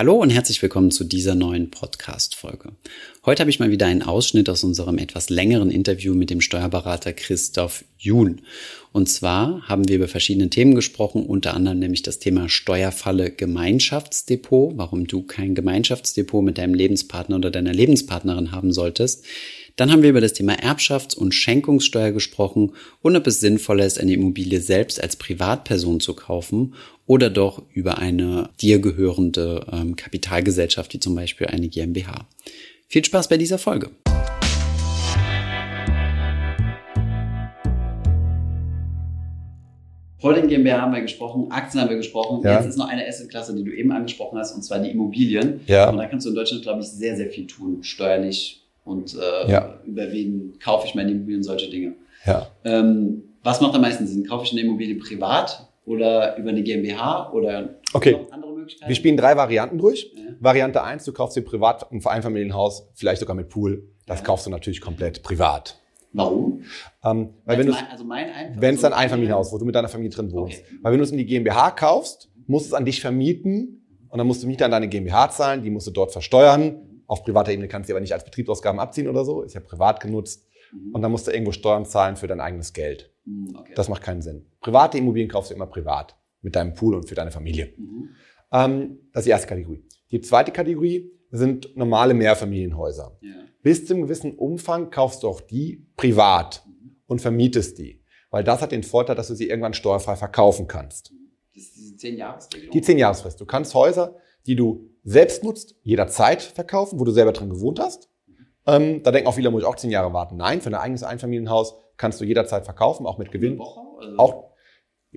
Hallo und herzlich willkommen zu dieser neuen Podcast-Folge. Heute habe ich mal wieder einen Ausschnitt aus unserem etwas längeren Interview mit dem Steuerberater Christoph Juhn. Und zwar haben wir über verschiedene Themen gesprochen, unter anderem nämlich das Thema Steuerfalle Gemeinschaftsdepot, warum du kein Gemeinschaftsdepot mit deinem Lebenspartner oder deiner Lebenspartnerin haben solltest. Dann haben wir über das Thema Erbschafts- und Schenkungssteuer gesprochen und ob es sinnvoller ist, eine Immobilie selbst als Privatperson zu kaufen oder doch über eine dir gehörende ähm, Kapitalgesellschaft, wie zum Beispiel eine GmbH. Viel Spaß bei dieser Folge. Holding GmbH haben wir gesprochen, Aktien haben wir gesprochen. Ja. Jetzt ist noch eine Assetklasse, die du eben angesprochen hast, und zwar die Immobilien. Ja. Und da kannst du in Deutschland, glaube ich, sehr, sehr viel tun, steuerlich, und äh, ja. über wen kaufe ich meine Immobilien, solche Dinge. Ja. Ähm, was macht am meisten Sinn? Kaufe ich eine Immobilie privat oder über eine GmbH oder okay. andere Möglichkeiten? Wir spielen drei Varianten durch. Ja. Variante 1, du kaufst dir privat ein Einfamilienhaus, vielleicht sogar mit Pool. Das ja. kaufst du natürlich komplett privat. Warum? Ähm, weil wenn mein, also wenn es ein Einfamilienhaus, wo du mit deiner Familie drin wohnst, okay. weil wenn du es in die GmbH kaufst, musst du es an dich vermieten und dann musst du Miete an deine GmbH zahlen, die musst du dort versteuern auf privater Ebene kannst du aber nicht als Betriebsausgaben abziehen oder so, ist ja privat genutzt. Mhm. Und dann musst du irgendwo Steuern zahlen für dein eigenes Geld. Mhm, okay. Das macht keinen Sinn. Private Immobilien kaufst du immer privat mit deinem Pool und für deine Familie. Mhm. Ähm, das ist die erste Kategorie. Die zweite Kategorie sind normale Mehrfamilienhäuser. Ja. Bis zu einem gewissen Umfang kaufst du auch die privat mhm. und vermietest die. Weil das hat den Vorteil, dass du sie irgendwann steuerfrei verkaufen kannst. Das ist diese 10 Jahresregelung? Die 10 Jahresfrist. Du kannst Häuser, die du selbst nutzt, jederzeit verkaufen, wo du selber drin gewohnt hast. Ähm, da denken auch viele, muss ich auch zehn Jahre warten. Nein, für ein eigenes Einfamilienhaus kannst du jederzeit verkaufen, auch mit Gewinn. Also auch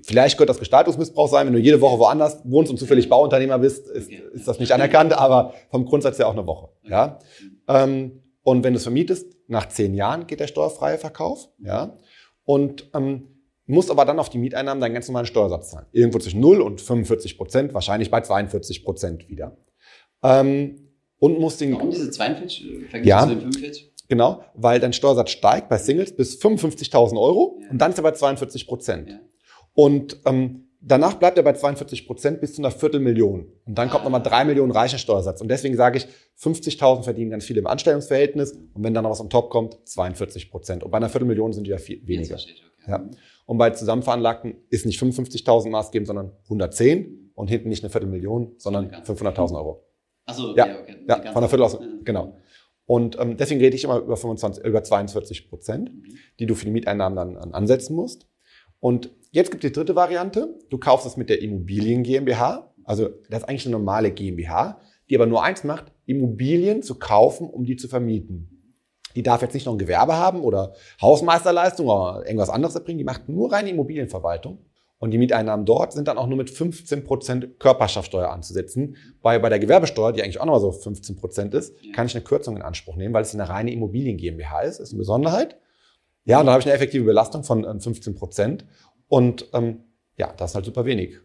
Vielleicht könnte das Gestaltungsmissbrauch sein, wenn du jede Woche woanders wohnst und zufällig Bauunternehmer bist, ist, okay. ist das nicht anerkannt, aber vom Grundsatz her auch eine Woche. Okay. Ja? Ähm, und wenn du es vermietest, nach zehn Jahren geht der steuerfreie Verkauf. Ja? Und ähm, musst aber dann auf die Mieteinnahmen deinen ganz normalen Steuersatz zahlen. Irgendwo zwischen 0 und 45 Prozent, wahrscheinlich bei 42 Prozent wieder. Ähm, und muss den. Warum diese 42 äh, verglichen ja, zu den 45? Genau, weil dein Steuersatz steigt bei Singles bis 55.000 Euro ja. und dann ist er bei 42 Prozent. Ja. Und ähm, danach bleibt er bei 42 Prozent bis zu einer Viertelmillion. Und dann kommt nochmal drei Millionen Reichensteuersatz. Und deswegen sage ich, 50.000 verdienen ganz viele im Anstellungsverhältnis. Und wenn dann noch was am Top kommt, 42 Prozent. Und bei einer Viertelmillion sind die ja viel weniger. Okay. Ja. Und bei Zusammenveranlagten ist nicht 55.000 maßgebend, sondern 110 und hinten nicht eine Viertelmillion, sondern 500.000 Euro. Achso, ja, okay. ja, von der Viertel aus, genau. Und ähm, deswegen rede ich immer über 25, über 42 Prozent, die du für die Mieteinnahmen dann, dann ansetzen musst. Und jetzt gibt es die dritte Variante. Du kaufst es mit der Immobilien GmbH. Also das ist eigentlich eine normale GmbH, die aber nur eins macht, Immobilien zu kaufen, um die zu vermieten. Die darf jetzt nicht noch ein Gewerbe haben oder Hausmeisterleistung oder irgendwas anderes erbringen. Die macht nur reine Immobilienverwaltung. Und die Mieteinnahmen dort sind dann auch nur mit 15 Prozent Körperschaftsteuer anzusetzen. Bei, bei der Gewerbesteuer, die eigentlich auch nochmal so 15 Prozent ist, kann ich eine Kürzung in Anspruch nehmen, weil es eine reine Immobilien GmbH ist. Das ist eine Besonderheit. Ja, und da habe ich eine effektive Belastung von 15%. Ähm, Prozent. Und ähm, ja, das ist halt super wenig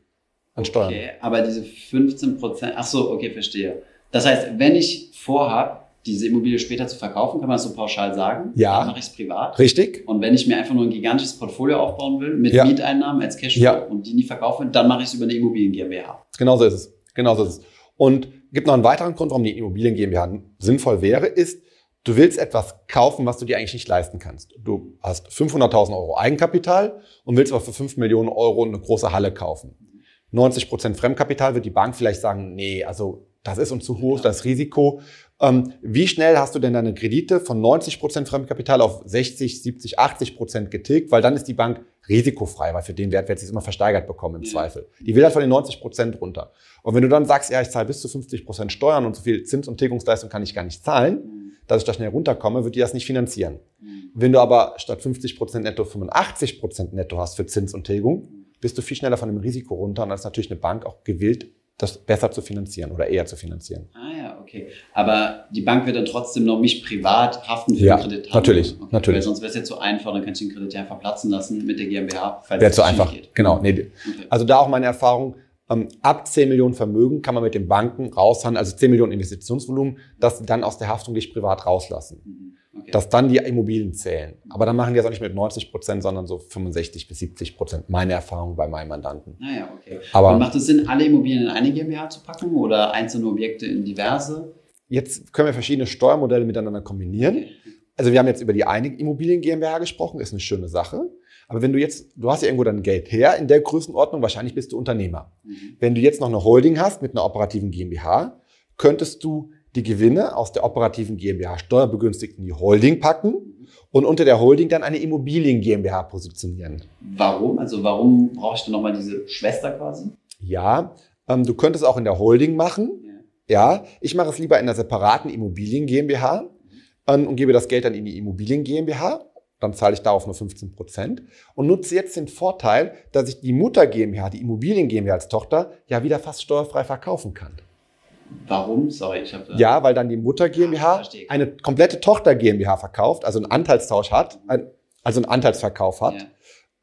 an Steuern. Okay, aber diese 15%, Prozent, ach so, okay, verstehe. Das heißt, wenn ich vorhabe, diese Immobilie später zu verkaufen, kann man das so pauschal sagen? Ja. Dann mache ich es privat. Richtig. Und wenn ich mir einfach nur ein gigantisches Portfolio aufbauen will, mit ja. Mieteinnahmen als Cashflow ja. und die nie verkaufen, dann mache ich es über eine Immobilien GmbH. Genau so ist es. Genau so ist es. Und gibt noch einen weiteren Grund, warum die Immobilien GmbH sinnvoll wäre, ist, du willst etwas kaufen, was du dir eigentlich nicht leisten kannst. Du hast 500.000 Euro Eigenkapital und willst aber für 5 Millionen Euro eine große Halle kaufen. 90 Prozent Fremdkapital wird die Bank vielleicht sagen, nee, also das ist uns zu hoch, das Risiko. Ähm, wie schnell hast du denn deine Kredite von 90 Prozent Fremdkapital auf 60, 70, 80 Prozent getilgt? Weil dann ist die Bank risikofrei, weil für den Wert wird sie immer versteigert bekommen im. Zweifel. Die will halt von den 90 Prozent runter. Und wenn du dann sagst, ja, ich zahle bis zu 50 Prozent Steuern und so viel Zins- und Tilgungsleistung kann ich gar nicht zahlen, mhm. dass ich da schnell runterkomme, wird die das nicht finanzieren. Mhm. Wenn du aber statt 50 Prozent netto 85 Prozent netto hast für Zins und Tilgung, mhm. bist du viel schneller von dem Risiko runter und dann ist natürlich eine Bank auch gewillt, das besser zu finanzieren oder eher zu finanzieren. Ah ja, okay. Aber die Bank wird dann trotzdem noch mich privat haften für ja, den Kredit. Natürlich, okay. natürlich. Weil sonst wäre es jetzt so einfach, dann kannst du den Kredit ja einfach platzen lassen mit der GmbH, falls Wäre zu einfach, geht. genau. Nee. Okay. Also da auch meine Erfahrung, ähm, ab 10 Millionen Vermögen kann man mit den Banken raushandeln, also 10 Millionen Investitionsvolumen, dass sie dann aus der Haftung dich privat rauslassen. Mhm. Dass dann die Immobilien zählen. Aber dann machen die das auch nicht mit 90 Prozent, sondern so 65 bis 70 Prozent. Meine Erfahrung bei meinen Mandanten. Naja, ah okay. Aber Und macht es Sinn, alle Immobilien in eine GmbH zu packen oder einzelne Objekte in diverse? Jetzt können wir verschiedene Steuermodelle miteinander kombinieren. Also wir haben jetzt über die eine Immobilien GmbH gesprochen, ist eine schöne Sache. Aber wenn du jetzt, du hast ja irgendwo dein Geld her in der Größenordnung, wahrscheinlich bist du Unternehmer. Mhm. Wenn du jetzt noch eine Holding hast mit einer operativen GmbH, könntest du die Gewinne aus der operativen GmbH steuerbegünstigt in die Holding packen und unter der Holding dann eine Immobilien GmbH positionieren. Warum? Also warum brauchst du nochmal diese Schwester quasi? Ja, ähm, du könntest auch in der Holding machen. Ja. ich mache es lieber in einer separaten Immobilien GmbH ähm, und gebe das Geld dann in die Immobilien GmbH dann zahle ich darauf nur 15 Prozent und nutze jetzt den Vorteil, dass ich die Mutter GmbH, die Immobilien GmbH als Tochter, ja wieder fast steuerfrei verkaufen kann. Warum? Sorry, ich habe. Ja, weil dann die Mutter GmbH ah, eine komplette Tochter GmbH verkauft, also einen Anteilstausch hat, also einen Anteilsverkauf hat. Ja.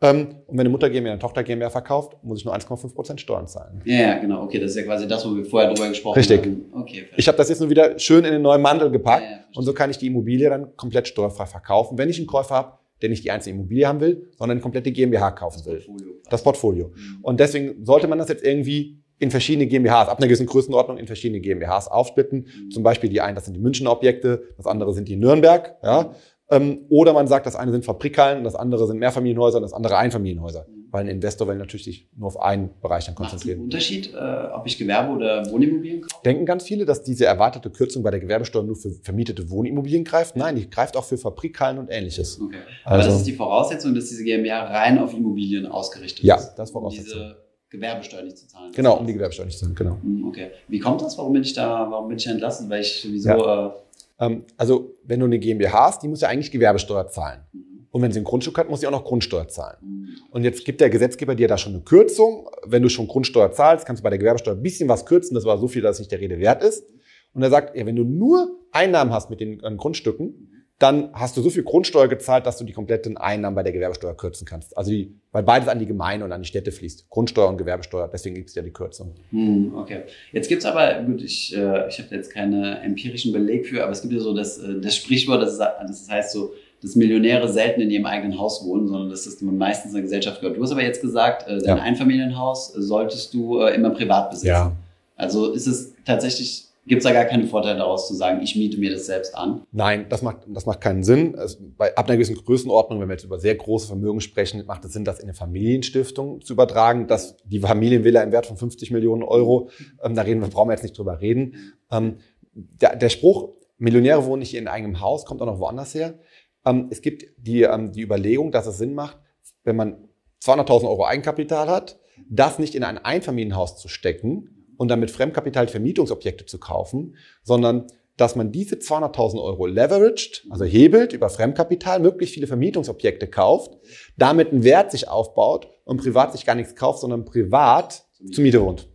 Ähm, und wenn eine Mutter GmbH eine Tochter GmbH verkauft, muss ich nur 1,5 Prozent Steuern zahlen. Ja, ja, genau. Okay, das ist ja quasi das, wo wir vorher drüber gesprochen Richtig. haben. Richtig. Okay, ich habe das jetzt nur wieder schön in den neuen Mandel gepackt ja, ja, und so kann ich die Immobilie dann komplett steuerfrei verkaufen, wenn ich einen Käufer habe, der nicht die einzelne Immobilie haben will, sondern eine komplette GmbH kaufen will. Das Portfolio. Das Portfolio. Mhm. Und deswegen sollte man das jetzt irgendwie in verschiedene GmbHs, ab einer gewissen Größenordnung in verschiedene GmbHs aufsplitten. Zum Beispiel die einen, das sind die Münchner Objekte, das andere sind die Nürnberg. Ja. Ähm, oder man sagt, das eine sind Fabrikhallen, das andere sind Mehrfamilienhäuser, das andere Einfamilienhäuser. Weil ein Investor will natürlich sich nur auf einen Bereich dann konzentrieren. Macht Unterschied, äh, ob ich Gewerbe oder Wohnimmobilien kaufe? Denken ganz viele, dass diese erwartete Kürzung bei der Gewerbesteuer nur für vermietete Wohnimmobilien greift. Nein, die greift auch für Fabrikhallen und ähnliches. Okay. Aber also, das ist die Voraussetzung, dass diese GmbH rein auf Immobilien ausgerichtet ja, ist. Ja, das Voraussetzung. Um Gewerbesteuer nicht zu zahlen. Genau, um die Gewerbesteuer nicht zu zahlen, genau. Hm, okay. Wie kommt das? Warum bin ich da, warum bin ich entlassen? Weil ich sowieso. Ja. Äh ähm, also, wenn du eine GmbH hast, die muss ja eigentlich Gewerbesteuer zahlen. Mhm. Und wenn sie ein Grundstück hat, muss sie auch noch Grundsteuer zahlen. Mhm. Und jetzt gibt der Gesetzgeber dir da schon eine Kürzung. Wenn du schon Grundsteuer zahlst, kannst du bei der Gewerbesteuer ein bisschen was kürzen. Das war so viel, dass es nicht der Rede wert ist. Und er sagt, ja, wenn du nur Einnahmen hast mit den Grundstücken, dann hast du so viel Grundsteuer gezahlt, dass du die kompletten Einnahmen bei der Gewerbesteuer kürzen kannst. Also die, weil beides an die Gemeinde und an die Städte fließt. Grundsteuer und Gewerbesteuer, deswegen gibt es ja die Kürzung. Hm, okay. Jetzt gibt's aber, gut, ich, äh, ich habe jetzt keinen empirischen Beleg für, aber es gibt ja so das, äh, das Sprichwort, das, das heißt so, dass Millionäre selten in ihrem eigenen Haus wohnen, sondern dass das meistens eine Gesellschaft gehört. Du hast aber jetzt gesagt, äh, dein ja. Einfamilienhaus solltest du äh, immer privat besitzen. Ja. Also ist es tatsächlich Gibt es da gar keine Vorteile daraus zu sagen, ich miete mir das selbst an? Nein, das macht, das macht keinen Sinn. Es, bei, ab einer gewissen Größenordnung, wenn wir jetzt über sehr große Vermögen sprechen, macht es Sinn, das in eine Familienstiftung zu übertragen. Das, die Familienvilla im Wert von 50 Millionen Euro, ähm, da reden wir, brauchen wir jetzt nicht drüber reden. Ähm, der, der Spruch, Millionäre wohnen nicht in eigenem Haus, kommt auch noch woanders her. Ähm, es gibt die, ähm, die Überlegung, dass es Sinn macht, wenn man 200.000 Euro Eigenkapital hat, das nicht in ein Einfamilienhaus zu stecken, und dann mit Fremdkapital Vermietungsobjekte zu kaufen, sondern dass man diese 200.000 Euro leveraged, also hebelt über Fremdkapital, möglichst viele Vermietungsobjekte kauft, damit einen Wert sich aufbaut und privat sich gar nichts kauft, sondern privat zur Miete wohnt.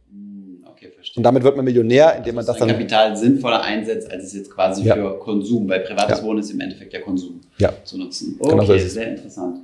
Okay, verstehe. Und damit wird man Millionär, indem also man das dann Kapital sinnvoller einsetzt, als es jetzt quasi ja. für Konsum, weil privates ja. Wohnen ist im Endeffekt der Konsum ja. zu nutzen. Okay, genau so sehr interessant.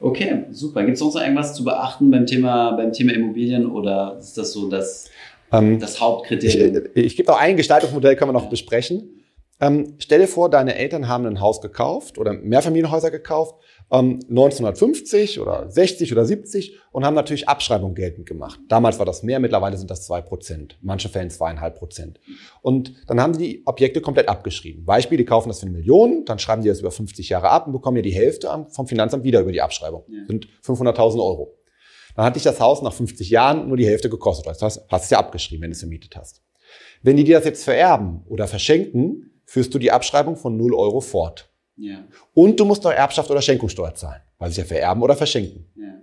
Okay, super. Gibt es sonst noch irgendwas zu beachten beim Thema, beim Thema Immobilien oder ist das so, dass ähm, das Hauptkriterium. Ich, ich gebe noch ein Gestaltungsmodell, können wir noch ja. besprechen. Ähm, stell dir vor, deine Eltern haben ein Haus gekauft oder Mehrfamilienhäuser gekauft, ähm, 1950 oder 60 oder 70 und haben natürlich Abschreibung geltend gemacht. Damals war das mehr, mittlerweile sind das zwei Prozent, manche Fällen zweieinhalb Prozent. Und dann haben die die Objekte komplett abgeschrieben. Beispiel, die kaufen das für eine Million, dann schreiben die das über 50 Jahre ab und bekommen ja die Hälfte vom Finanzamt wieder über die Abschreibung. Ja. Sind 500.000 Euro. Dann hat dich das Haus nach 50 Jahren nur die Hälfte gekostet. Das heißt, hast es ja abgeschrieben, wenn du es vermietet hast. Wenn die dir das jetzt vererben oder verschenken, führst du die Abschreibung von 0 Euro fort. Ja. Und du musst noch Erbschaft oder Schenkungssteuer zahlen, weil sie ja vererben oder verschenken. Ja.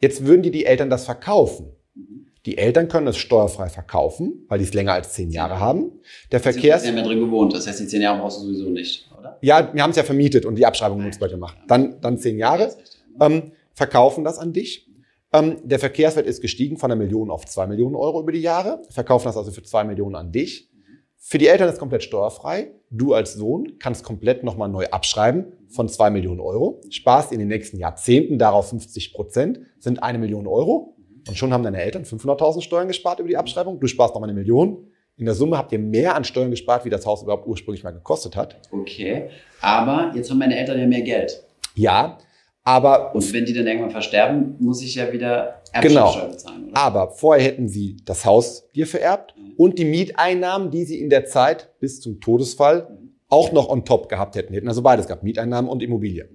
Jetzt würden dir die Eltern das verkaufen. Mhm. Die Eltern können es steuerfrei verkaufen, weil die es länger als zehn Jahre haben. Der Verkehrs... Sie haben ja drin gewohnt, das heißt, die zehn Jahre brauchst du sowieso nicht, oder? Ja, wir haben es ja vermietet und die Abschreibung nutzbar gemacht. Dann, dann zehn Jahre, ähm, verkaufen das an dich der Verkehrswert ist gestiegen von einer Million auf zwei Millionen Euro über die Jahre. Verkaufen das also für zwei Millionen an dich. Für die Eltern ist komplett steuerfrei. Du als Sohn kannst komplett nochmal neu abschreiben von zwei Millionen Euro. Sparst in den nächsten Jahrzehnten darauf 50 Prozent, sind eine Million Euro. Und schon haben deine Eltern 500.000 Steuern gespart über die Abschreibung. Du sparst nochmal eine Million. In der Summe habt ihr mehr an Steuern gespart, wie das Haus überhaupt ursprünglich mal gekostet hat. Okay, aber jetzt haben meine Eltern ja mehr Geld. Ja, aber Und wenn die dann irgendwann versterben, muss ich ja wieder Genau. Erbschaftssteuer bezahlen, oder? Aber vorher hätten sie das Haus dir vererbt Mhm. und die Mieteinnahmen, die sie in der Zeit bis zum Todesfall Mhm. auch noch on top gehabt hätten. Hätten also beides gehabt, Mieteinnahmen und Immobilie.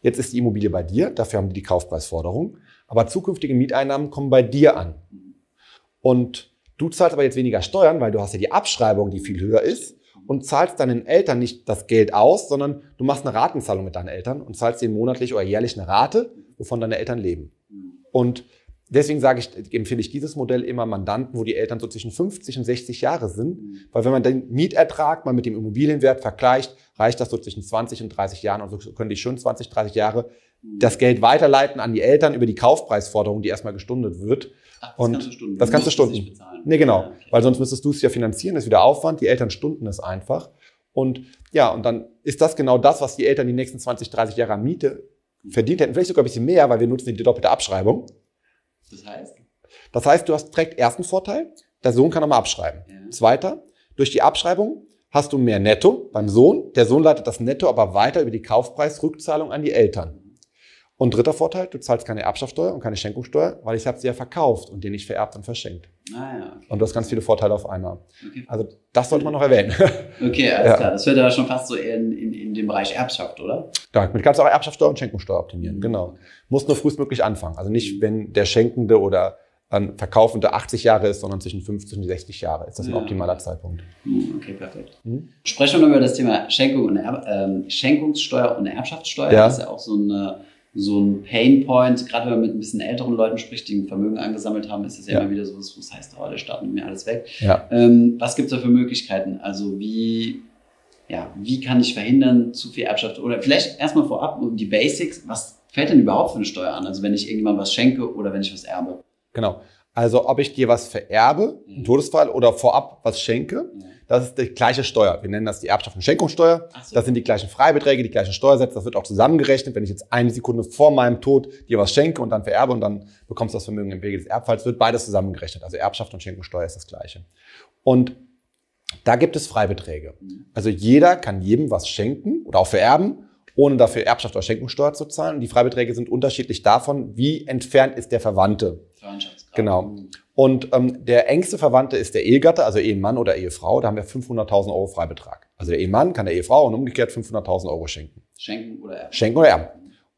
Jetzt ist die Immobilie bei dir, dafür haben die die Kaufpreisforderung. Aber zukünftige Mieteinnahmen kommen bei dir an. Und du zahlst aber jetzt weniger Steuern, weil du hast ja die Abschreibung, die viel höher ist und zahlst deinen Eltern nicht das Geld aus, sondern du machst eine Ratenzahlung mit deinen Eltern und zahlst ihnen monatlich oder jährlich eine Rate, wovon deine Eltern leben. Und deswegen sage ich, empfehle ich dieses Modell immer Mandanten, wo die Eltern so zwischen 50 und 60 Jahre sind. Weil wenn man den Mietertrag mal mit dem Immobilienwert vergleicht, reicht das so zwischen 20 und 30 Jahren. Und so können die schon 20, 30 Jahre das Geld weiterleiten an die Eltern über die Kaufpreisforderung, die erstmal gestundet wird. Ach, das und kannst du Stunden. das kannst du musst es Stunden. Nee, genau. Ja, okay. Weil sonst müsstest du es ja finanzieren, das ist wieder Aufwand. Die Eltern stunden es einfach. Und ja, und dann ist das genau das, was die Eltern die nächsten 20, 30 Jahre an Miete verdient hätten. Vielleicht sogar ein bisschen mehr, weil wir nutzen die doppelte Abschreibung. Das heißt, Das heißt, du hast direkt ersten Vorteil, der Sohn kann nochmal abschreiben. Ja. Zweiter, durch die Abschreibung hast du mehr Netto beim Sohn. Der Sohn leitet das Netto aber weiter über die Kaufpreisrückzahlung an die Eltern. Und dritter Vorteil, du zahlst keine Erbschaftssteuer und keine Schenkungssteuer, weil ich habe sie ja verkauft und dir nicht vererbt und verschenkt. ah ja, okay. Und du hast ganz viele Vorteile auf einmal. Okay, Also das sollte man noch erwähnen. okay alles Ja. klar. Das wird aber schon fast so in, in, in dem Bereich Erbschaft, oder? Damit kannst du auch Erbschaftssteuer und Schenkungssteuer optimieren. Genau. Musst nur frühestmöglich anfangen. Also nicht, wenn der Schenkende oder ein Verkaufende 80 Jahre ist, sondern zwischen 50 und 60 Jahre ist das ein Ja. optimaler Zeitpunkt. Hm, Okay, perfekt. Mhm. Sprechen wir noch über das Thema Schenkung und Erb ähm, Schenkungssteuer und Erbschaftssteuer. Ja. Das ist ja auch so, eine, so ein Painpoint. Gerade wenn man mit ein bisschen älteren Leuten spricht, die ein Vermögen angesammelt haben, ist das ja, Ja. immer wieder so, was heißt, oh, der Staat nimmt mir alles weg. Ja. Ähm, was gibt es da für Möglichkeiten? Also wie, ja, wie kann ich verhindern, zu viel Erbschaft? Oder vielleicht erstmal vorab um die Basics. Was fällt denn überhaupt für eine Steuer an? Also wenn ich irgendjemandem was schenke oder wenn ich was erbe? Genau. Also ob ich dir was vererbe, im Todesfall, oder vorab was schenke, das ist die gleiche Steuer. Wir nennen das die Erbschaft- und Schenkungssteuer. So. Das sind die gleichen Freibeträge, die gleichen Steuersätze. Das wird auch zusammengerechnet. Wenn ich jetzt eine Sekunde vor meinem Tod dir was schenke und dann vererbe und dann bekommst du das Vermögen im Wege des Erbfalls, wird beides zusammengerechnet. Also Erbschaft und Schenkungssteuer ist das gleiche. Und da gibt es Freibeträge. Mhm. Also jeder kann jedem was schenken oder auch vererben, ohne dafür Erbschaft oder Schenkungssteuer zu zahlen. Und die Freibeträge sind unterschiedlich davon, wie entfernt ist der Verwandte. Genau. Und ähm, der engste Verwandte ist der Ehegatte, also Ehemann oder Ehefrau. Da haben wir 500.000 Euro Freibetrag. Also der Ehemann kann der Ehefrau und umgekehrt 500.000 Euro schenken. Schenken oder erben. Schenken oder erben.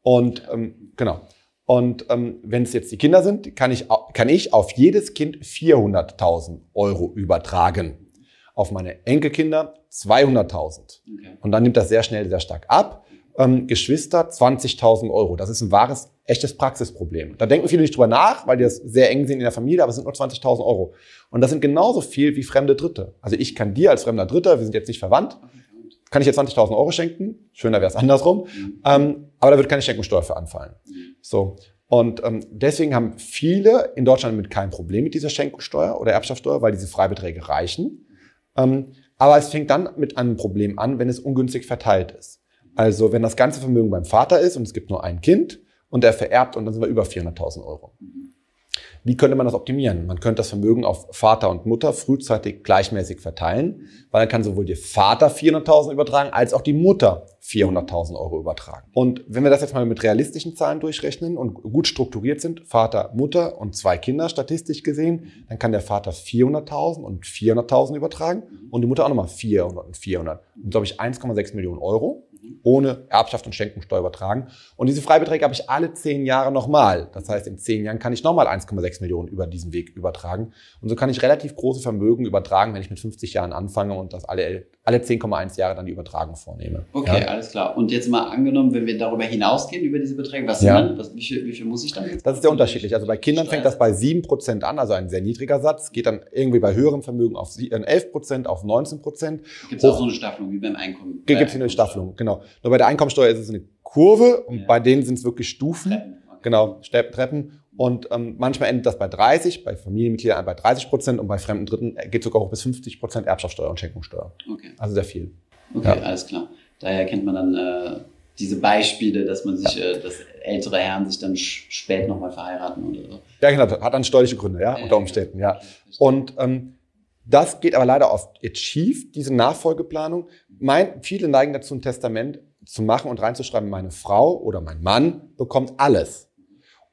Und ähm, genau. Und ähm, wenn es jetzt die Kinder sind, kann ich, kann ich auf jedes Kind 400.000 Euro übertragen. Auf meine Enkelkinder 200.000. Okay. Und dann nimmt das sehr schnell sehr stark ab. Ähm, Geschwister 20.000 Euro. Das ist ein wahres, echtes Praxisproblem. Da denken viele nicht drüber nach, weil die das sehr eng sind in der Familie, aber es sind nur 20.000 Euro. Und das sind genauso viel wie fremde Dritte. Also ich kann dir als fremder Dritter, wir sind jetzt nicht verwandt, kann ich dir 20.000 Euro schenken. Schöner wäre es andersrum. Mhm. Ähm, aber da wird keine Schenkungssteuer für anfallen. Mhm. So. Und ähm, deswegen haben viele in Deutschland mit kein Problem mit dieser Schenkungssteuer oder Erbschaftssteuer, weil diese Freibeträge reichen. Ähm, aber es fängt dann mit einem Problem an, wenn es ungünstig verteilt ist. Also wenn das ganze Vermögen beim Vater ist und es gibt nur ein Kind und er vererbt und dann sind wir über 400.000 Euro. Wie könnte man das optimieren? Man könnte das Vermögen auf Vater und Mutter frühzeitig gleichmäßig verteilen, weil dann kann sowohl der Vater 400.000 übertragen, als auch die Mutter 400.000 Euro übertragen. Und wenn wir das jetzt mal mit realistischen Zahlen durchrechnen und gut strukturiert sind, Vater, Mutter und zwei Kinder statistisch gesehen, dann kann der Vater 400.000 und 400.000 übertragen und die Mutter auch nochmal 400 und 400. Und glaube ich 1,6 Millionen Euro ohne Erbschaft und Schenkungssteuer übertragen. Und diese Freibeträge habe ich alle zehn Jahre nochmal. Das heißt, in zehn Jahren kann ich nochmal 1,6 Millionen über diesen Weg übertragen. Und so kann ich relativ große Vermögen übertragen, wenn ich mit 50 Jahren anfange und das alle, alle 10,1 Jahre dann die Übertragung vornehme. Okay, Ja. alles klar. Und jetzt mal angenommen, wenn wir darüber hinausgehen, über diese Beträge, was Ja. dann? Was, wie, viel, wie viel muss ich dann jetzt? Das ist sehr unterschiedlich. Also bei Kindern fängt das bei 7% an, also ein sehr niedriger Satz, geht dann irgendwie bei höherem Vermögen auf sie- äh, 11%, auf 19%. Gibt es auch so eine Staffelung wie beim Einkommen? Gibt es hier eine Staffelung, genau. Nur bei der Einkommensteuer ist es eine Kurve und Ja. bei denen sind es wirklich Stufen. Treppen. Okay. Genau, Treppen. Und ähm, manchmal endet das bei 30, bei Familienmitgliedern bei 30 Prozent und bei fremden Dritten geht sogar hoch bis 50 Prozent Erbschaftssteuer und Schenkungssteuer. Okay, Also sehr viel. okay Ja. alles klar. Daher kennt man dann äh, diese Beispiele, dass man sich, äh, dass ältere Herren sich dann spät nochmal verheiraten oder so. Ja, genau, hat dann steuerliche Gründe, ja, Ja, unter Umständen, ja. verstehe. Und ähm, Das geht aber leider oft schief, diese Nachfolgeplanung. Mein, viele neigen dazu, ein Testament zu machen und reinzuschreiben, meine Frau oder mein Mann bekommt alles.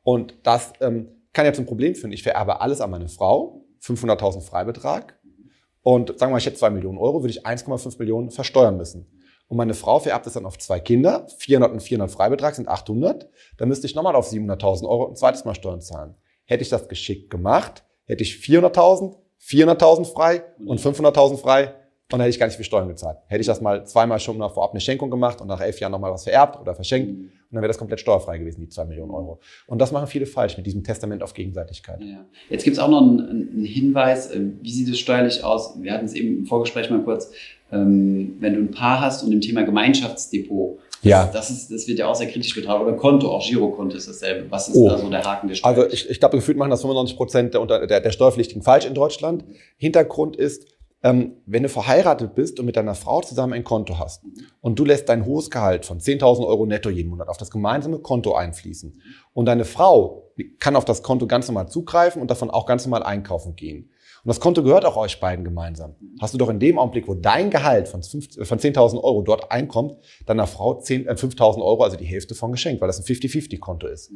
Und das ähm, kann jetzt ein Problem führen. Ich vererbe alles an meine Frau, 500.000 Freibetrag. Und sagen wir mal, ich hätte 2 Millionen Euro, würde ich 1,5 Millionen versteuern müssen. Und meine Frau vererbt es dann auf zwei Kinder, 400 und 400 Freibetrag sind 800. Dann müsste ich nochmal auf 700.000 Euro ein zweites Mal Steuern zahlen. Hätte ich das geschickt gemacht, hätte ich 400.000, 400.000 frei und 500.000 frei und dann hätte ich gar nicht viel Steuern gezahlt. Hätte ich das mal zweimal schon mal vorab eine Schenkung gemacht und nach elf Jahren nochmal was vererbt oder verschenkt mhm. und dann wäre das komplett steuerfrei gewesen, die zwei Millionen Euro. Und das machen viele falsch mit diesem Testament auf Gegenseitigkeit. Ja. Jetzt gibt es auch noch einen, einen, Hinweis, äh, wie sieht es steuerlich aus? Wir hatten es eben im Vorgespräch mal kurz, ähm, wenn du ein Paar hast und im Thema Gemeinschaftsdepot, ja. Das, ist, das wird ja auch sehr kritisch betrachtet. Oder Konto, auch Girokonto ist dasselbe. Was ist oh. da so der Haken der Steuer? Also ich, ich glaube, gefühlt machen das 95 Prozent der, der, der Steuerpflichtigen falsch in Deutschland. Hintergrund ist, wenn du verheiratet bist und mit deiner Frau zusammen ein Konto hast und du lässt dein hohes Gehalt von 10.000 Euro netto jeden Monat auf das gemeinsame Konto einfließen und deine Frau kann auf das Konto ganz normal zugreifen und davon auch ganz normal einkaufen gehen. Und das Konto gehört auch euch beiden gemeinsam. Hast du doch in dem Augenblick, wo dein Gehalt von, von 10.000 Euro dort einkommt, deiner Frau 10, äh, 5.000 Euro, also die Hälfte von geschenkt, weil das ein 50-50-Konto ist.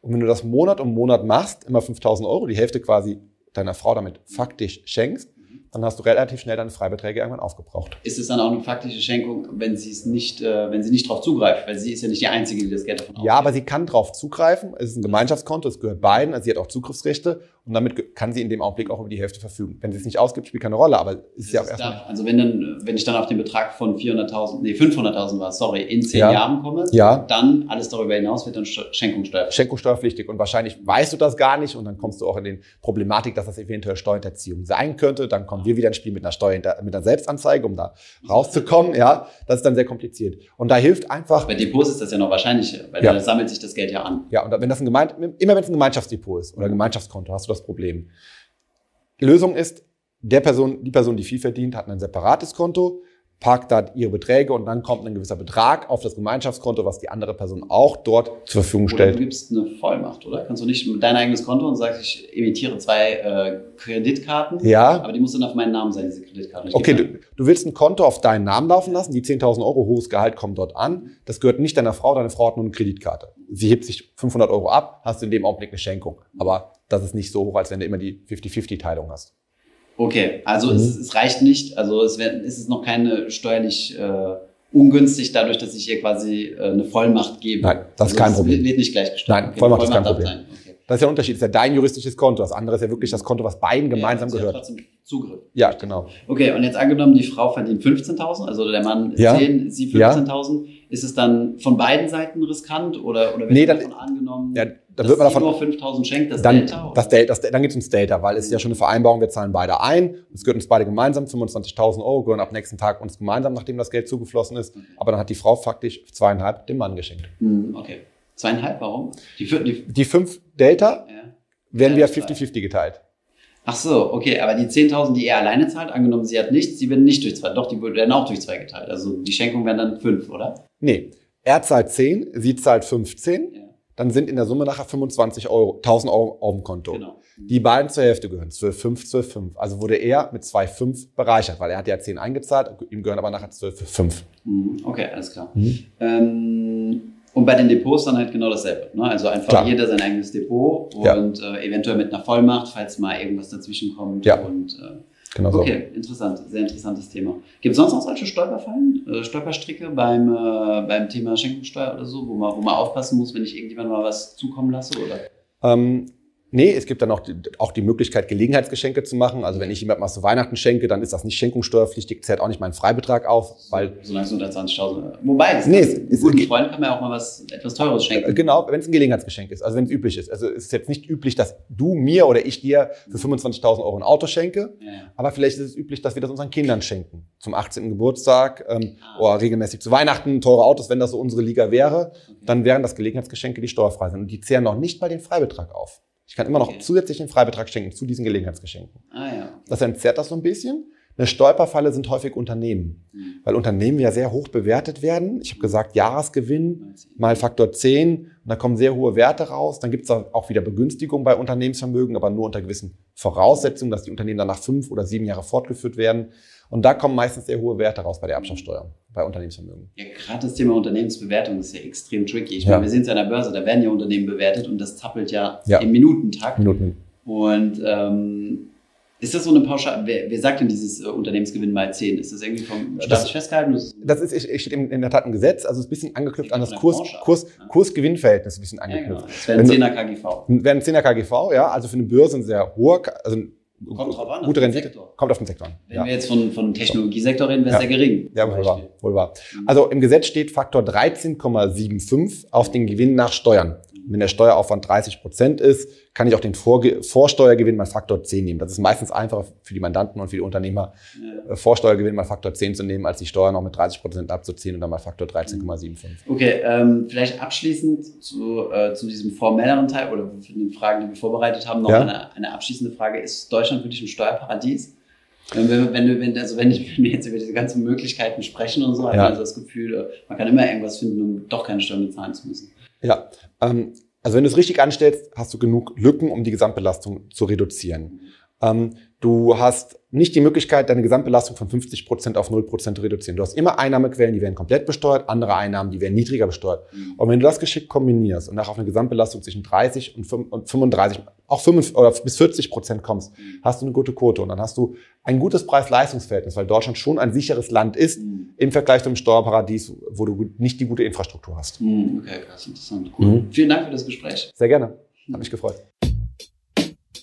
Und wenn du das Monat um Monat machst, immer 5.000 Euro, die Hälfte quasi deiner Frau damit faktisch schenkst, dann hast du relativ schnell deine Freibeträge irgendwann aufgebraucht. Ist es dann auch eine faktische Schenkung, wenn sie es nicht, äh, wenn sie nicht darauf zugreift, weil sie ist ja nicht die Einzige, die das Geld davon Ja, aber sie kann darauf zugreifen. Es ist ein Gemeinschaftskonto, es gehört beiden, also sie hat auch Zugriffsrechte und damit kann sie in dem Augenblick auch über die Hälfte verfügen. Wenn sie es nicht ausgibt, spielt keine Rolle, aber es ist ja auch erstmal. Also wenn dann, wenn ich dann auf den Betrag von 400.000, nee 500.000 war, sorry, in zehn ja. Jahren komme, ja. dann alles darüber hinaus wird dann Schenkungssteuerpflichtig. Schenkungssteuerpflichtig und wahrscheinlich weißt du das gar nicht und dann kommst du auch in den Problematik, dass das eventuell Steuerhinterziehung sein könnte. Dann kommen wir wieder ins Spiel mit einer Steuer, mit einer Selbstanzeige, um da rauszukommen. Ja, das ist dann sehr kompliziert. Und da hilft einfach. Bei Depots ist das ja noch wahrscheinlicher, weil ja. da sammelt sich das Geld ja an. Ja, und wenn das ein Gemeint, immer wenn es ein Gemeinschaftsdepot ist oder ein Gemeinschaftskonto, hast du das Problem. Lösung ist, der Person, die Person, die viel verdient, hat ein separates Konto parkt da ihre Beträge und dann kommt ein gewisser Betrag auf das Gemeinschaftskonto, was die andere Person auch dort zur Verfügung stellt. Oder du gibst eine Vollmacht, oder? Kannst du nicht mit dein eigenes Konto und sagst, ich emitiere zwei äh, Kreditkarten, ja. aber die muss dann auf meinen Namen sein, diese Kreditkarten. Ich okay, du, du, willst ein Konto auf deinen Namen laufen lassen, die 10.000 Euro hohes Gehalt kommt dort an, das gehört nicht deiner Frau, deine Frau hat nur eine Kreditkarte. Sie hebt sich 500 Euro ab, hast du in dem Augenblick eine Schenkung. Aber das ist nicht so hoch, als wenn du immer die 50-50-Teilung hast. Okay, also mhm. es, es, reicht nicht, also es, wär, es ist noch keine steuerlich äh, ungünstig dadurch, dass ich hier quasi äh, eine Vollmacht gebe. Nein, das also ist kein Problem. Wird nicht gleichgestellt. Nein, okay, Vollmacht, Vollmacht, ist kein Problem. Okay. Das ist ja der Unterschied. Das ist ja dein juristisches Konto. Das andere ist ja wirklich das Konto, was beiden gemeinsam ja, gehört. Ja trotzdem Zugriff. Ja, genau. Okay, und jetzt angenommen, die Frau verdient 15.000, also der Mann ja. 10, sie 15.000. Ja. Ist es dann von beiden Seiten riskant oder, oder wird nee, davon angenommen, ja, dann wird man davon, nur 5.000 schenkt, das dann, Delta? Oder? Das Delta das, dann geht es ums Delta, weil es ist ja schon eine Vereinbarung, wir zahlen beide ein, es gehört uns beide gemeinsam, 25.000 Euro gehören ab nächsten Tag uns gemeinsam, nachdem das Geld zugeflossen ist. Okay. Aber dann hat die Frau faktisch zweieinhalb dem Mann geschenkt. Hm, okay. Zweieinhalb, warum? Die, die, die fünf Delta ja. werden ja, wir 50-50 geteilt. Ach so, okay, aber die 10.000, die er alleine zahlt, angenommen, sie hat nichts, die werden nicht durch zwei, doch, die werden auch durch zwei geteilt. Also die Schenkung werden dann fünf, oder? Nee, er zahlt 10, sie zahlt 15. Ja. Dann sind in der Summe nachher 25 Euro, 1000 Euro auf dem Konto. Genau. Die beiden zur Hälfte gehören, 12,5, 12,5. Also wurde er mit 2,5 bereichert, weil er hat ja 10 eingezahlt, ihm gehören aber nachher 12,5. Mhm, okay, alles klar. Mhm. Ähm, und bei den Depots dann halt genau dasselbe. Ne? Also einfach Klar. jeder sein eigenes Depot und ja. äh, eventuell mit einer Vollmacht, falls mal irgendwas dazwischen kommt. Ja. Und, äh, genau so. Okay, interessant, sehr interessantes Thema. Gibt es sonst noch solche Stolperfallen, äh, Stolperstricke beim, äh, beim Thema Schenkungssteuer oder so, wo man, wo man aufpassen muss, wenn ich irgendjemand mal was zukommen lasse? Oder? Ähm, Nee, es gibt dann auch die, auch die Möglichkeit, Gelegenheitsgeschenke zu machen. Also wenn ich jemandem was zu Weihnachten schenke, dann ist das nicht schenkungssteuerpflichtig, zählt auch nicht meinen Freibetrag auf, weil... Solange es unter 20.000... Wobei, es nee, es ist guten Freund kann man ja auch mal was etwas Teures schenken. Äh, genau, wenn es ein Gelegenheitsgeschenk ist, also wenn es üblich ist. Also es ist jetzt nicht üblich, dass du mir oder ich dir für 25.000 Euro ein Auto schenke, ja. aber vielleicht ist es üblich, dass wir das unseren Kindern schenken. Zum 18. Geburtstag ähm, ah. oder regelmäßig zu Weihnachten, teure Autos, wenn das so unsere Liga wäre, okay. dann wären das Gelegenheitsgeschenke, die steuerfrei sind. Und die zehren noch nicht mal den Freibetrag auf. Ich kann immer noch okay. zusätzlichen Freibetrag schenken zu diesen Gelegenheitsgeschenken. Ah, ja. Das entzerrt das so ein bisschen. Eine Stolperfalle sind häufig Unternehmen, mhm. weil Unternehmen ja sehr hoch bewertet werden. Ich habe gesagt, Jahresgewinn mal Faktor 10 und da kommen sehr hohe Werte raus. Dann gibt es auch wieder Begünstigung bei Unternehmensvermögen, aber nur unter gewissen Voraussetzungen, dass die Unternehmen dann nach fünf oder sieben Jahre fortgeführt werden. Und da kommen meistens sehr hohe Werte raus bei der Erbschaftssteuer, bei Unternehmensvermögen. Ja, gerade das Thema Unternehmensbewertung ist ja extrem tricky. Ich ja. meine, wir sind ja an der Börse, da werden ja Unternehmen bewertet und das zappelt ja, ja. im Minutentakt. Minuten. Und ähm, ist das so eine Pauschal? Wer, wer sagt denn dieses äh, Unternehmensgewinn mal 10? Ist das irgendwie vom Staat festgehalten? Das ist, ich, steht in, in der Tat ein Gesetz, also ist ein bisschen angeknüpft an das Kurs, Kurs, Kurs-Gewinn-Verhältnis ein bisschen angeknüpft. Ja, genau. Das wäre ein 10er KGV. Wäre ein 10er KGV, ja, also für eine Börse ein sehr hoher, also Kommt drauf an. Gute Rendite. Sektor. Kommt auf den Sektor an. Wenn ja. wir jetzt von, von Technologiesektor reden, wäre es ja. sehr gering. Ja, wohl wahr. Wohl wahr. Also im Gesetz steht Faktor 13,75 auf den Gewinn nach Steuern. Wenn der Steueraufwand 30 Prozent ist, kann ich auch den Vorge Vorsteuergewinn mal Faktor 10 nehmen. Das ist meistens einfacher für die Mandanten und für die Unternehmer, ja. Äh, Vorsteuergewinn mal Faktor 10 zu nehmen, als die Steuer noch mit 30 Prozent abzuziehen und dann mal Faktor 13,75. Okay, ähm, vielleicht abschließend zu, äh, zu diesem formelleren Teil oder für den Fragen, die wir vorbereitet haben, noch ja. eine, eine abschließende Frage. Ist Deutschland wirklich ein Steuerparadies? Wenn, wir, wenn, wenn, also wenn, wir jetzt über diese ganzen Möglichkeiten sprechen und so, hat ja. man also das Gefühl, man kann immer irgendwas finden, um doch keine Steuern bezahlen zu müssen. Ja, ähm, also wenn du es richtig anstellst, hast du genug Lücken, um die Gesamtbelastung zu reduzieren. Ähm, du hast nicht die Möglichkeit, deine Gesamtbelastung von 50 Prozent auf 0 Prozent zu reduzieren. Du hast immer Einnahmequellen, die werden komplett besteuert, andere Einnahmen, die werden niedriger besteuert. Mhm. Und wenn du das geschickt kombinierst und nachher auf eine Gesamtbelastung zwischen 30 und 35, auch 5 oder bis 40 Prozent kommst, mhm. hast du eine gute Quote. Und dann hast du ein gutes Preis-Leistungs-Verhältnis, weil Deutschland schon ein sicheres Land ist mhm. im Vergleich zu einem Steuerparadies, wo du nicht die gute Infrastruktur hast. Okay, krass, interessant. Cool. Mhm. Vielen Dank für das Gespräch. Sehr gerne. Hat mich gefreut.